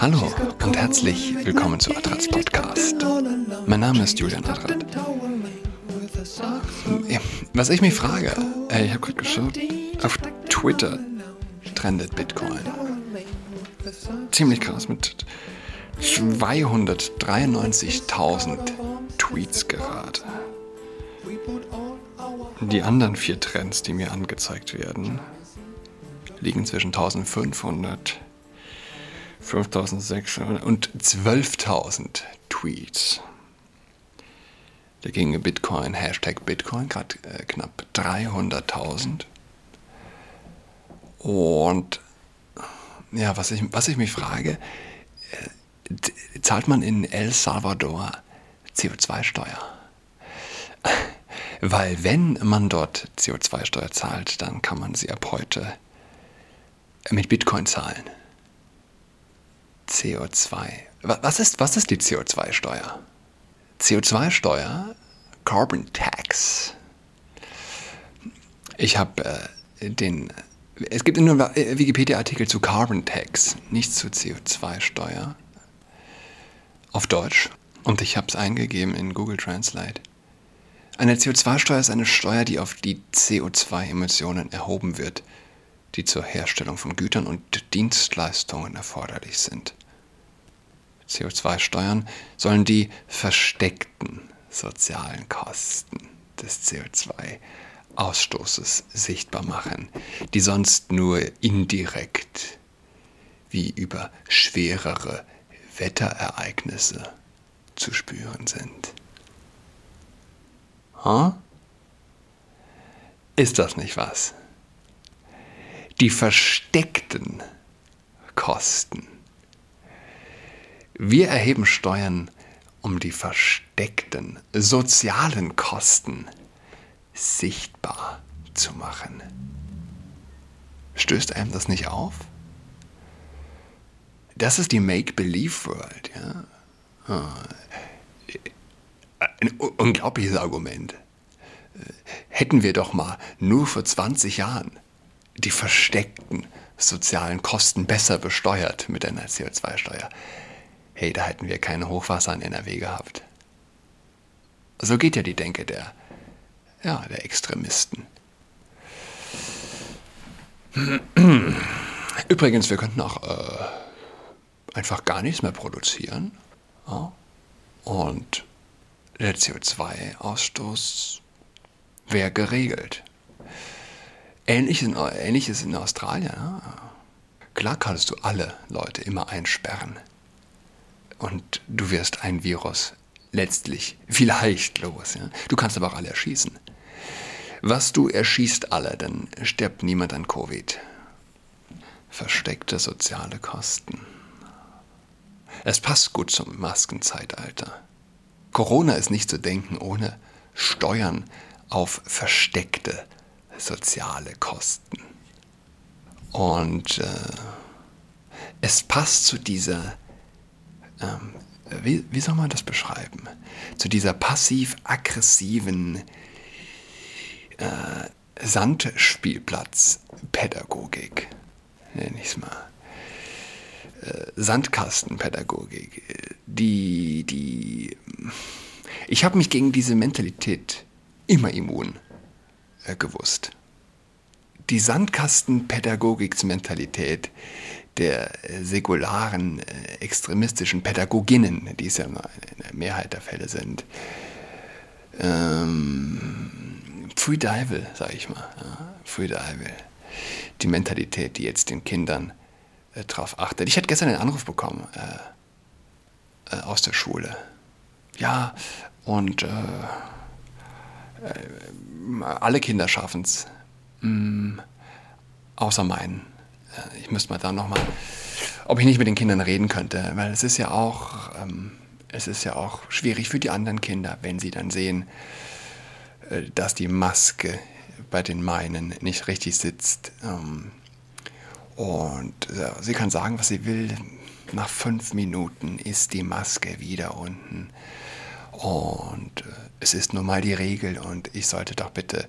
Hallo und herzlich willkommen zu Adrats Podcast. Mein Name ist Julian Adrat. Was ich mich frage, äh, ich habe gerade geschaut, auf Twitter trendet Bitcoin. Ziemlich krass mit 293.000 Tweets gerade. Die anderen vier Trends, die mir angezeigt werden, liegen zwischen 1500, 5600 und 12.000 Tweets. Da ging Bitcoin, Hashtag Bitcoin, gerade äh, knapp 300.000. Und ja, was ich, was ich mich frage, äh, zahlt man in El Salvador CO2-Steuer? Weil wenn man dort CO2-Steuer zahlt, dann kann man sie ab heute mit Bitcoin zahlen. CO2. Was ist, was ist die CO2-Steuer? CO2-Steuer, Carbon Tax. Ich habe äh, den. Es gibt nur einen Wikipedia-Artikel zu Carbon Tax, nicht zu CO2-Steuer. Auf Deutsch. Und ich habe es eingegeben in Google Translate. Eine CO2-Steuer ist eine Steuer, die auf die CO2-Emissionen erhoben wird die zur Herstellung von Gütern und Dienstleistungen erforderlich sind. CO2-Steuern sollen die versteckten sozialen Kosten des CO2-Ausstoßes sichtbar machen, die sonst nur indirekt wie über schwerere Wetterereignisse zu spüren sind. Huh? Ist das nicht was? die versteckten Kosten. Wir erheben Steuern, um die versteckten sozialen Kosten sichtbar zu machen. Stößt einem das nicht auf? Das ist die Make-Believe-World. Ja? Ah. Ein unglaubliches Argument. Hätten wir doch mal nur vor 20 Jahren die versteckten sozialen Kosten besser besteuert mit einer CO2-Steuer. Hey, da hätten wir keine Hochwasser in NRW gehabt. So geht ja die Denke der, ja, der Extremisten. Übrigens, wir könnten auch äh, einfach gar nichts mehr produzieren. Ja? Und der CO2-Ausstoß wäre geregelt. Ähnliches in, Ähnliches in Australien. Ja. Klar kannst du alle Leute immer einsperren. Und du wirst ein Virus letztlich vielleicht los. Ja. Du kannst aber auch alle erschießen. Was du erschießt alle, dann stirbt niemand an Covid. Versteckte soziale Kosten. Es passt gut zum Maskenzeitalter. Corona ist nicht zu denken ohne Steuern auf versteckte soziale Kosten. Und äh, es passt zu dieser, ähm, wie, wie soll man das beschreiben, zu dieser passiv-aggressiven äh, Sandspielplatzpädagogik, nenne ich es mal. Äh, Sandkastenpädagogik, die, die, ich habe mich gegen diese Mentalität immer immun äh, gewusst. Die Sandkastenpädagogiksmentalität der säkularen, äh, extremistischen Pädagoginnen, die es ja in der Mehrheit der Fälle sind, ähm, Free Dival, sage ich mal. Ja, Free Dival. Die Mentalität, die jetzt den Kindern äh, darauf achtet. Ich hatte gestern einen Anruf bekommen äh, äh, aus der Schule. Ja, und äh, äh, alle Kinder schaffen es. Mm, außer meinen. Äh, ich müsste mal da nochmal, ob ich nicht mit den Kindern reden könnte, weil es ist ja auch, ähm, es ist ja auch schwierig für die anderen Kinder, wenn sie dann sehen, äh, dass die Maske bei den meinen nicht richtig sitzt. Ähm, und äh, sie kann sagen, was sie will. Nach fünf Minuten ist die Maske wieder unten. Und äh, es ist nun mal die Regel und ich sollte doch bitte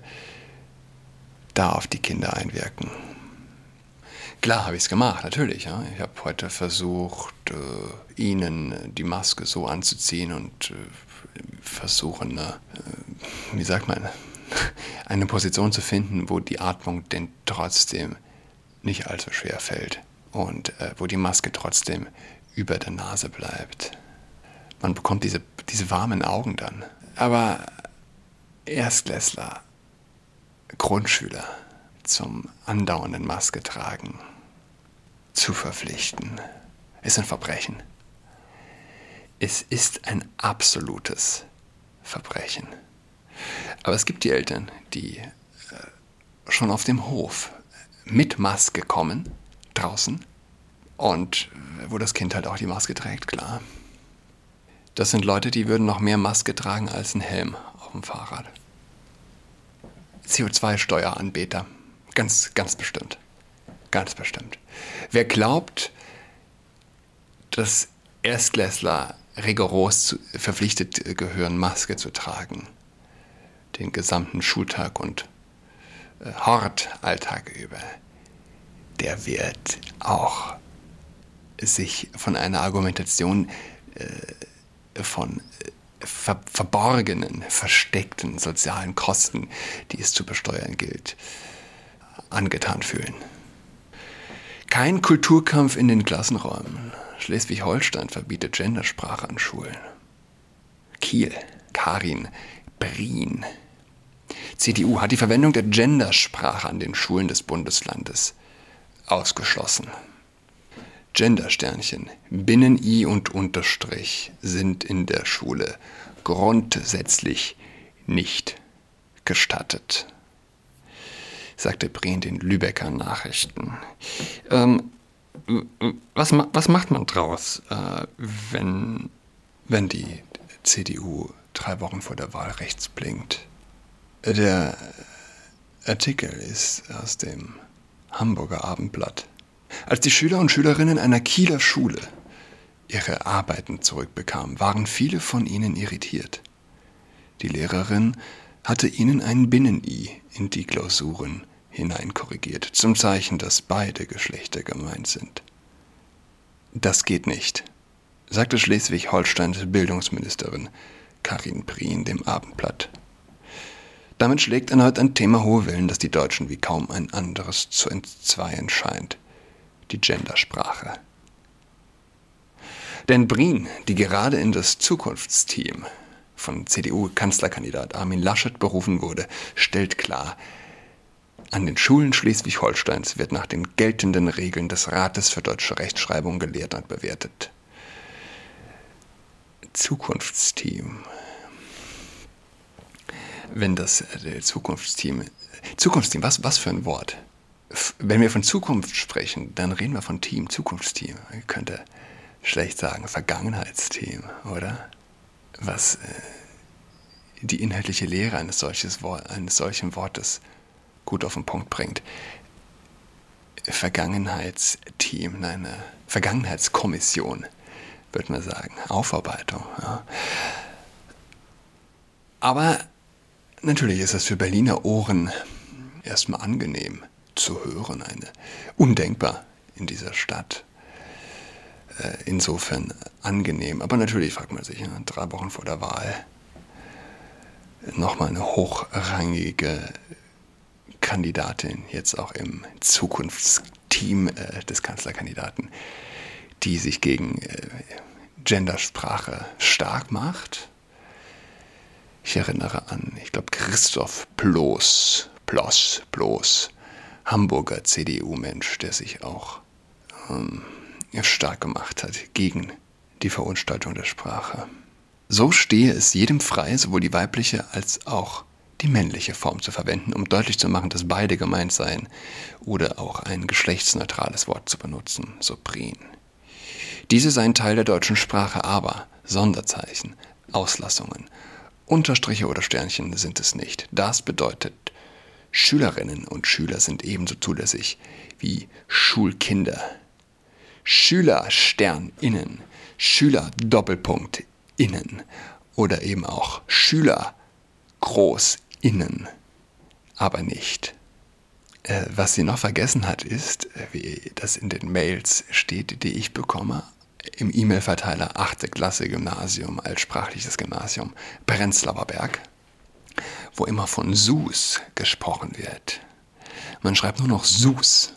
da auf die Kinder einwirken. Klar habe ich es gemacht, natürlich. Ja. Ich habe heute versucht, äh, ihnen die Maske so anzuziehen und äh, versuchen, äh, wie sagt man, eine Position zu finden, wo die Atmung denn trotzdem nicht allzu schwer fällt und äh, wo die Maske trotzdem über der Nase bleibt. Man bekommt diese, diese warmen Augen dann. Aber Erstklässler, Grundschüler zum andauernden Maske tragen, zu verpflichten, ist ein Verbrechen. Es ist ein absolutes Verbrechen. Aber es gibt die Eltern, die äh, schon auf dem Hof mit Maske kommen, draußen, und wo das Kind halt auch die Maske trägt, klar. Das sind Leute, die würden noch mehr Maske tragen als ein Helm auf dem Fahrrad. CO2-Steueranbeter. Ganz, ganz bestimmt. Ganz bestimmt. Wer glaubt, dass Erstklässler rigoros zu, verpflichtet gehören, Maske zu tragen, den gesamten Schultag und äh, Hortalltag über, der wird auch sich von einer Argumentation äh, von äh, ver verborgenen, versteckten sozialen Kosten, die es zu besteuern gilt, angetan fühlen. Kein Kulturkampf in den Klassenräumen. Schleswig-Holstein verbietet Gendersprache an Schulen. Kiel, Karin, Brien. CDU hat die Verwendung der Gendersprache an den Schulen des Bundeslandes ausgeschlossen. Gendersternchen, Binnen-I und Unterstrich sind in der Schule grundsätzlich nicht gestattet, sagte Breen den Lübecker Nachrichten. Ähm, was, was macht man draus, äh, wenn, wenn die CDU drei Wochen vor der Wahl rechts blinkt? Der Artikel ist aus dem Hamburger Abendblatt. Als die Schüler und Schülerinnen einer Kieler Schule ihre Arbeiten zurückbekamen, waren viele von ihnen irritiert. Die Lehrerin hatte ihnen ein Binnen-I in die Klausuren hineinkorrigiert, zum Zeichen, dass beide Geschlechter gemeint sind. Das geht nicht, sagte Schleswig-Holsteins Bildungsministerin Karin Prien dem Abendblatt. Damit schlägt erneut ein Thema hohe Wellen, das die Deutschen wie kaum ein anderes zu entzweien scheint die Gendersprache. Denn Brien, die gerade in das Zukunftsteam von CDU-Kanzlerkandidat Armin Laschet berufen wurde, stellt klar, an den Schulen Schleswig-Holsteins wird nach den geltenden Regeln des Rates für deutsche Rechtschreibung gelehrt und bewertet. Zukunftsteam. Wenn das äh, Zukunftsteam. Zukunftsteam, was, was für ein Wort? wenn wir von Zukunft sprechen, dann reden wir von Team, Zukunftsteam. Man könnte schlecht sagen Vergangenheitsteam, oder? Was äh, die inhaltliche Lehre eines, solches, eines solchen Wortes gut auf den Punkt bringt. Vergangenheitsteam, eine Vergangenheitskommission, würde man sagen. Aufarbeitung. Ja. Aber natürlich ist es für Berliner Ohren erstmal angenehm, zu hören, eine undenkbar in dieser Stadt. Äh, insofern angenehm. Aber natürlich fragt man sich, drei Wochen vor der Wahl nochmal eine hochrangige Kandidatin, jetzt auch im Zukunftsteam äh, des Kanzlerkandidaten, die sich gegen äh, Gendersprache stark macht. Ich erinnere an, ich glaube, Christoph Ploß, Ploss, Ploß, Hamburger CDU-Mensch, der sich auch ähm, stark gemacht hat gegen die Verunstaltung der Sprache. So stehe es jedem frei, sowohl die weibliche als auch die männliche Form zu verwenden, um deutlich zu machen, dass beide gemeint seien, oder auch ein geschlechtsneutrales Wort zu benutzen, so Prien. Diese seien Teil der deutschen Sprache, aber Sonderzeichen, Auslassungen, Unterstriche oder Sternchen sind es nicht. Das bedeutet Schülerinnen und Schüler sind ebenso zulässig wie Schulkinder. Schüler Stern innen, Schüler Doppelpunkt innen oder eben auch Schüler groß innen, aber nicht Äh, was sie noch vergessen hat, ist, äh, wie das in den Mails steht, die ich bekomme, im E-Mail-Verteiler 8. Klasse Gymnasium als sprachliches Gymnasium Prenzlauer Berg, wo immer von SUS gesprochen wird. Man schreibt nur noch SUS.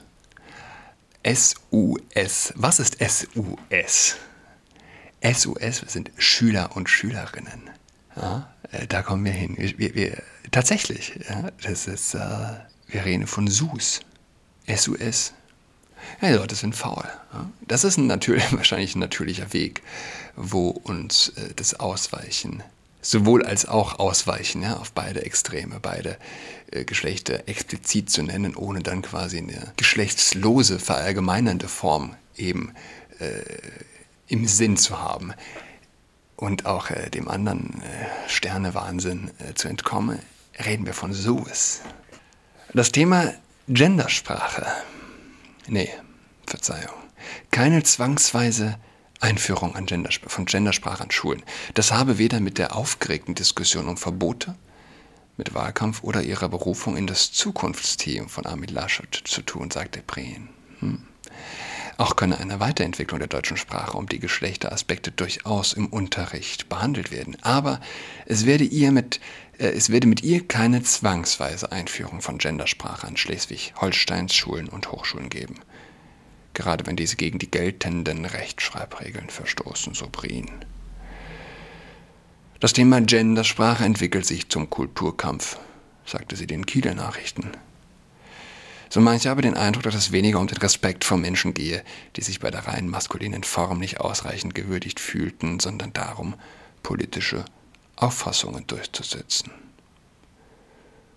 S-U-S. Was ist S-U-S? SUS sind Schüler und Schülerinnen. Ja, äh, da kommen wir hin. Wir, wir, tatsächlich, ja, das ist, äh, wir reden von SUS. SUS. Ja, die Leute sind faul. Ja. Das ist ein natürlich, wahrscheinlich ein natürlicher Weg, wo uns äh, das Ausweichen, sowohl als auch Ausweichen ja, auf beide Extreme, beide äh, Geschlechter explizit zu nennen, ohne dann quasi eine geschlechtslose, verallgemeinernde Form eben äh, im Sinn zu haben und auch äh, dem anderen äh, Sternewahnsinn äh, zu entkommen, reden wir von SUS. Das Thema Gendersprache. Nee, Verzeihung. Keine zwangsweise Einführung an Gendersp von Gendersprache an Schulen. Das habe weder mit der aufgeregten Diskussion um Verbote, mit Wahlkampf oder ihrer Berufung in das Zukunftsteam von Armin Laschet zu tun, sagte Prehn. Hm. Auch könne eine Weiterentwicklung der deutschen Sprache um die Geschlechteraspekte durchaus im Unterricht behandelt werden. Aber es werde, ihr mit, äh, es werde mit ihr keine zwangsweise Einführung von Gendersprache an Schleswig-Holsteins Schulen und Hochschulen geben. Gerade wenn diese gegen die geltenden Rechtschreibregeln verstoßen, so Brien. Das Thema Gendersprache entwickelt sich zum Kulturkampf, sagte sie den Kieler Nachrichten. So manche habe den Eindruck, dass es weniger um den Respekt vor Menschen gehe, die sich bei der rein maskulinen Form nicht ausreichend gewürdigt fühlten, sondern darum, politische Auffassungen durchzusetzen.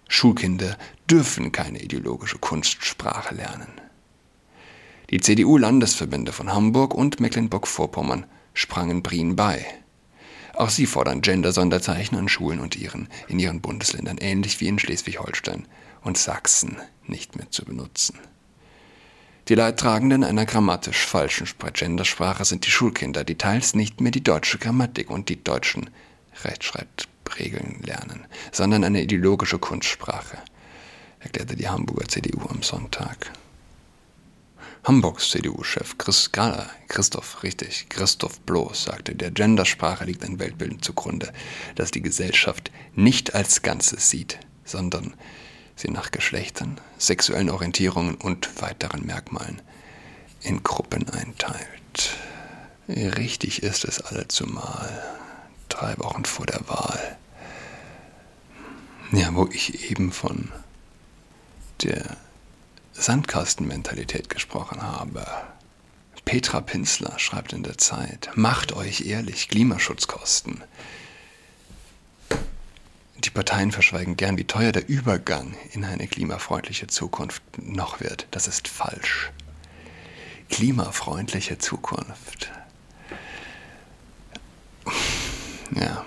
Schulkinder dürfen keine ideologische Kunstsprache lernen. Die CDU-Landesverbände von Hamburg und Mecklenburg-Vorpommern sprangen Brien bei. Auch sie fordern Gender-Sonderzeichen an Schulen und ihren, in ihren Bundesländern, ähnlich wie in Schleswig-Holstein und Sachsen, nicht mehr zu benutzen. Die Leidtragenden einer grammatisch falschen Gendersprache sind die Schulkinder, die teils nicht mehr die deutsche Grammatik und die deutschen Rechtschreibregeln lernen, sondern eine ideologische Kunstsprache, erklärte die Hamburger CDU am Sonntag. Hamburgs CDU-Chef Chris, Christoph, richtig, Christoph Bloß sagte, der Gendersprache liegt ein Weltbild zugrunde, das die Gesellschaft nicht als Ganzes sieht, sondern sie nach Geschlechtern, sexuellen Orientierungen und weiteren Merkmalen in Gruppen einteilt. Richtig ist es allezumal, drei Wochen vor der Wahl. Ja, wo ich eben von der Sandkastenmentalität gesprochen habe. Petra Pinsler schreibt in der Zeit, macht euch ehrlich, Klimaschutz kosten. Die Parteien verschweigen gern, wie teuer der Übergang in eine klimafreundliche Zukunft noch wird. Das ist falsch. Klimafreundliche Zukunft. Ja.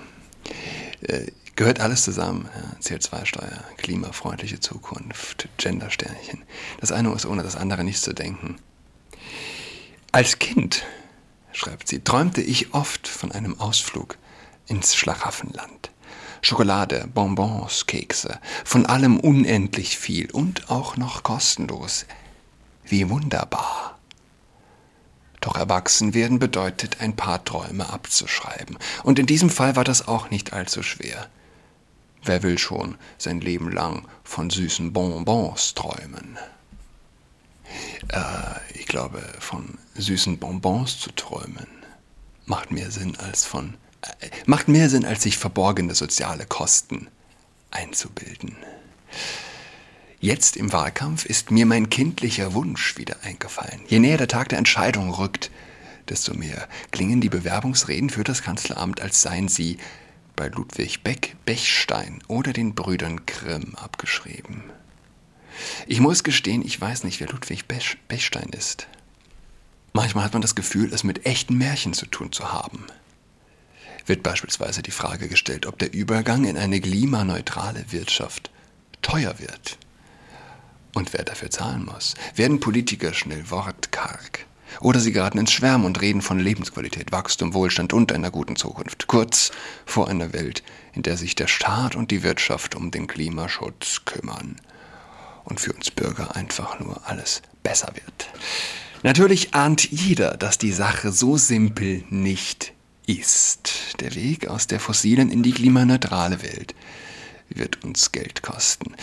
Äh, Gehört alles zusammen. Ja, CO2-Steuer, klimafreundliche Zukunft, Gendersternchen. Das eine ist ohne das andere nicht zu denken. Als Kind, schreibt sie, träumte ich oft von einem Ausflug ins Schlaraffenland. Schokolade, Bonbons, Kekse, von allem unendlich viel und auch noch kostenlos. Wie wunderbar. Doch erwachsen werden bedeutet, ein paar Träume abzuschreiben. Und in diesem Fall war das auch nicht allzu schwer. Wer will schon sein Leben lang von süßen Bonbons träumen? Äh, ich glaube, von süßen Bonbons zu träumen macht mehr Sinn als von macht mehr Sinn, als sich verborgene soziale Kosten einzubilden. Jetzt im Wahlkampf ist mir mein kindlicher Wunsch wieder eingefallen. Je näher der Tag der Entscheidung rückt, desto mehr klingen die Bewerbungsreden für das Kanzleramt, als seien sie bei Ludwig Beck Bechstein oder den Brüdern Grimm abgeschrieben. Ich muss gestehen, ich weiß nicht, wer Ludwig Bech Bechstein ist. Manchmal hat man das Gefühl, es mit echten Märchen zu tun zu haben. Wird beispielsweise die Frage gestellt, ob der Übergang in eine klimaneutrale Wirtschaft teuer wird. Und wer dafür zahlen muss, werden Politiker schnell wortkarg. Oder sie geraten ins Schwärmen und reden von Lebensqualität, Wachstum, Wohlstand und einer guten Zukunft. Kurz vor einer Welt, in der sich der Staat und die Wirtschaft um den Klimaschutz kümmern. und für uns Bürger einfach nur alles besser wird. Natürlich ahnt jeder, dass die Sache so simpel nicht ist. Der Weg aus der fossilen in die klimaneutrale Welt wird uns Geld kosten.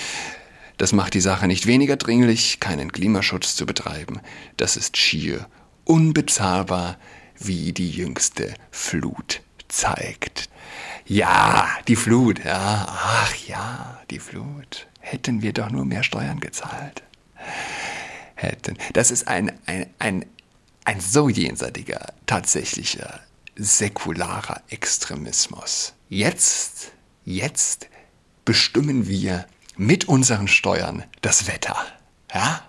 Das macht die Sache nicht weniger dringlich, keinen Klimaschutz zu betreiben. Das ist schier unbezahlbar, wie die jüngste Flut zeigt. Ja, die Flut, ja, ach ja, die Flut. Hätten wir doch nur mehr Steuern gezahlt. Hätten. Das ist ein, ein, ein, ein so jenseitiger, tatsächlicher, säkularer Extremismus. Jetzt, jetzt bestimmen wir mit unseren Steuern das Wetter. Ja?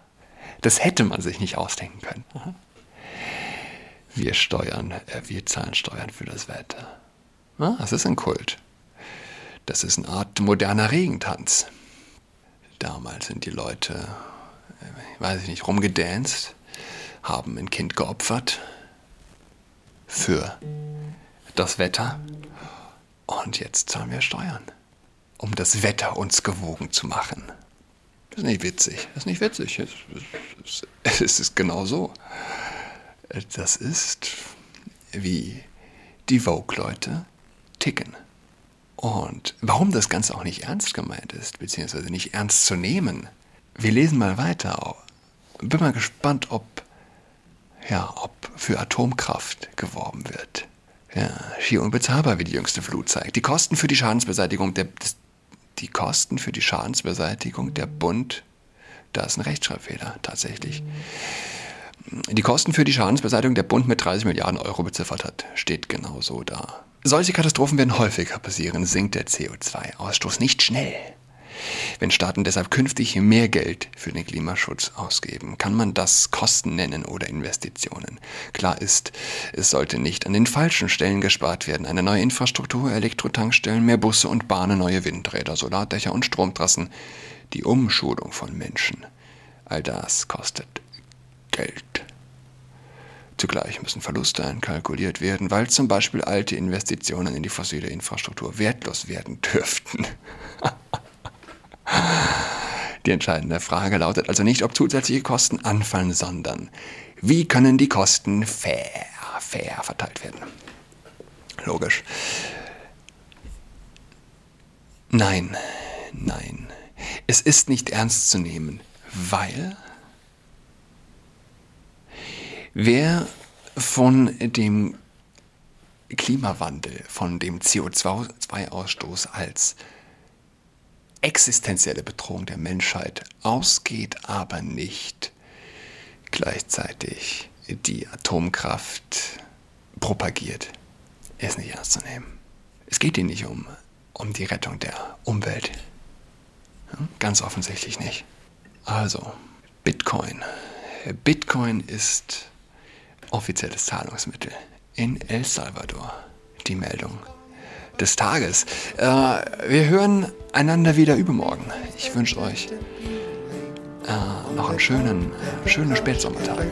Das hätte man sich nicht ausdenken können. Wir steuern, äh, wir zahlen Steuern für das Wetter. Ja, das ist ein Kult. Das ist eine Art moderner Regentanz. Damals sind die Leute, äh, weiß ich nicht, rumgedanzt, haben ein Kind geopfert für das Wetter und jetzt zahlen wir Steuern um das Wetter uns gewogen zu machen. Das ist nicht witzig. Das ist nicht witzig. Es, ist genau so. Das ist, wie die Vogue-Leute ticken. Und warum das Ganze auch nicht ernst gemeint ist, beziehungsweise nicht ernst zu nehmen. Wir lesen mal weiter. Bin mal gespannt, ob, ja, ob für Atomkraft geworben wird. Ja, schier unbezahlbar, wie die jüngste Flut zeigt. Die Kosten für die Schadensbeseitigung der, des, die Kosten für die Schadensbeseitigung der Bund, da ist ein Rechtschreibfehler tatsächlich. Die Kosten für die Schadensbeseitigung der Bund mit 30 Milliarden Euro beziffert hat, steht genauso da. Solche Katastrophen werden häufiger passieren, sinkt der CO2-Ausstoß nicht schnell. Wenn Staaten deshalb künftig mehr Geld für den Klimaschutz ausgeben, kann man das Kosten nennen oder Investitionen. Klar ist, es sollte nicht an den falschen Stellen gespart werden. Eine neue Infrastruktur, Elektrotankstellen, mehr Busse und Bahnen, neue Windräder, Solardächer und Stromtrassen, die Umschulung von Menschen. All das kostet Geld. Zugleich müssen Verluste einkalkuliert werden, weil zum Beispiel alte Investitionen in die fossile Infrastruktur wertlos werden dürften. Die entscheidende Frage lautet also nicht, ob zusätzliche Kosten anfallen, sondern wie können die Kosten fair, fair verteilt werden. Logisch. Nein, nein. Es ist nicht ernst zu nehmen, weil wer von dem Klimawandel, von dem CO2-Ausstoß als existenzielle Bedrohung der Menschheit ausgeht, aber nicht gleichzeitig die Atomkraft propagiert, ist nicht ernst zu nehmen. Es geht ihnen nicht um, um die Rettung der Umwelt. Ganz offensichtlich nicht. Also, Bitcoin. Bitcoin ist offizielles Zahlungsmittel in El Salvador. Die Meldung des Tages. Äh, wir hören einander wieder übermorgen. Ich wünsche euch äh, noch einen schönen, äh, schöne Spätsommertage.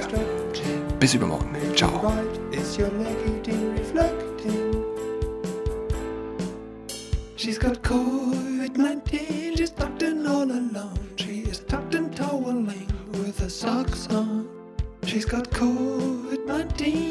Bis übermorgen. Ciao. She's got COVID-19, she's tucked in all alone. She is tucked in toweling with her socks on. She's got COVID-19,